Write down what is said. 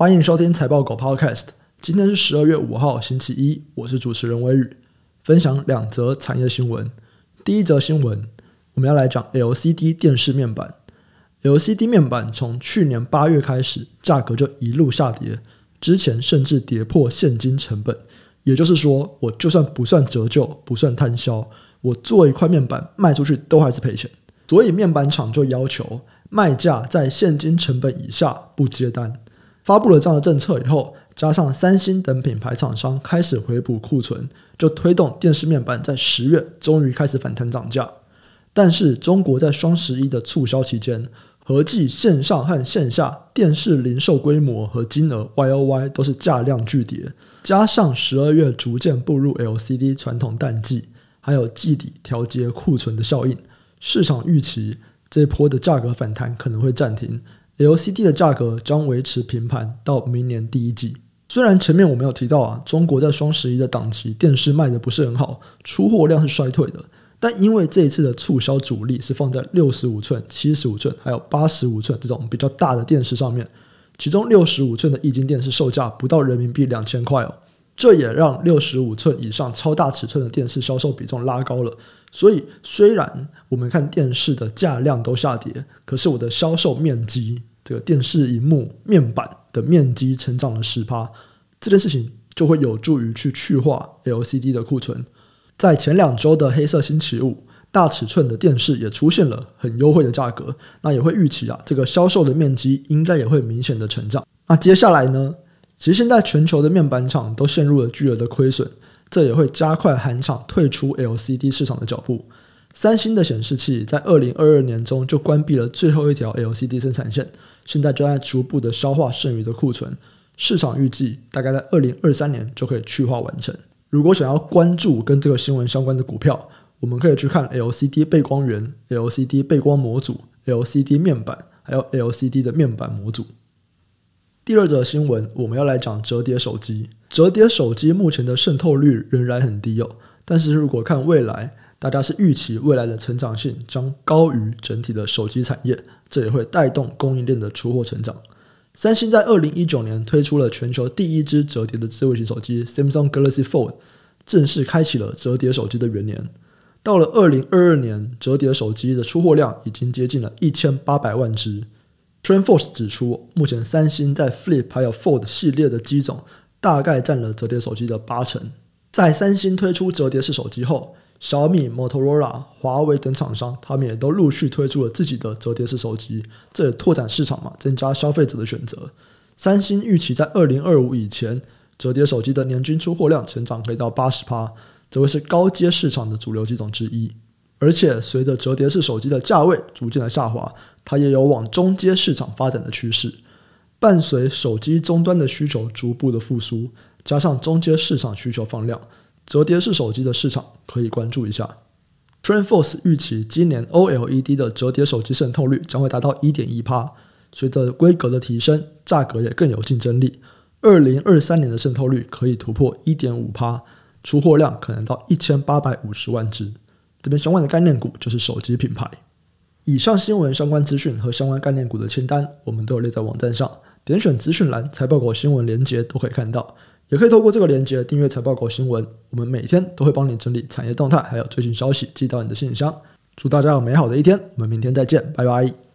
欢迎收听财报狗 Podcast。今天是十二月五号，星期一，我是主持人微宇，分享两则产业新闻。第一则新闻，我们要来讲 LCD 电视面板。LCD 面板从去年八月开始，价格就一路下跌，之前甚至跌破现金成本。也就是说，我就算不算折旧，不算摊销，我做一块面板卖出去都还是赔钱。所以面板厂就要求卖价在现金成本以下不接单。发布了这样的政策以后，加上三星等品牌厂商开始回补库存，就推动电视面板在十月终于开始反弹涨价。但是中国在双十一的促销期间，合计线上和线下电视零售规模和金额 YOY 都是价量巨跌。加上十二月逐渐步入 LCD 传统淡季，还有季底调节库存的效应。市场预期这一波的价格反弹可能会暂停，LCD 的价格将维持平盘到明年第一季。虽然前面我们有提到啊，中国在双十一的档期电视卖的不是很好，出货量是衰退的，但因为这一次的促销主力是放在六十五寸、七十五寸还有八十五寸这种比较大的电视上面，其中六十五寸的液晶电视售价不到人民币两千块哦。这也让六十五寸以上超大尺寸的电视销售比重拉高了。所以，虽然我们看电视的价量都下跌，可是我的销售面积，这个电视荧幕面板的面积成长了十趴，这件事情就会有助于去去化 LCD 的库存。在前两周的黑色星期五，大尺寸的电视也出现了很优惠的价格，那也会预期啊，这个销售的面积应该也会明显的成长。那接下来呢？其实现在全球的面板厂都陷入了巨额的亏损，这也会加快韩厂退出 LCD 市场的脚步。三星的显示器在二零二二年中就关闭了最后一条 LCD 生产线，现在正在逐步的消化剩余的库存。市场预计大概在二零二三年就可以去化完成。如果想要关注跟这个新闻相关的股票，我们可以去看 LCD 背光源、LCD 背光模组、LCD 面板，还有 LCD 的面板模组。第二则新闻，我们要来讲折叠手机。折叠手机目前的渗透率仍然很低哦，但是如果看未来，大家是预期未来的成长性将高于整体的手机产业，这也会带动供应链的出货成长。三星在二零一九年推出了全球第一支折叠的智慧型手机 Samsung Galaxy Fold，正式开启了折叠手机的元年。到了二零二二年，折叠手机的出货量已经接近了一千八百万只。TrendForce 指出，目前三星在 Flip 还有 Fold 系列的机种大概占了折叠手机的八成。在三星推出折叠式手机后，小米、Motorola、华为等厂商，他们也都陆续推出了自己的折叠式手机，这也拓展市场嘛，增加消费者的选择。三星预期在二零二五以前，折叠手机的年均出货量成长可以到八十趴，这会是高阶市场的主流机种之一。而且随着折叠式手机的价位逐渐的下滑，它也有往中阶市场发展的趋势。伴随手机终端的需求逐步的复苏，加上中阶市场需求放量，折叠式手机的市场可以关注一下。TrendForce 预期今年 OLED 的折叠手机渗透率将会达到一点一趴，随着规格的提升，价格也更有竞争力。二零二三年的渗透率可以突破一点五趴，出货量可能到一千八百五十万只。这边相关的概念股就是手机品牌。以上新闻相关资讯和相关概念股的清单，我们都有列在网站上，点选资讯栏财报狗新闻连接都可以看到，也可以透过这个链接订阅财报狗新闻。我们每天都会帮你整理产业动态，还有最新消息寄到你的信箱。祝大家有美好的一天，我们明天再见，拜拜。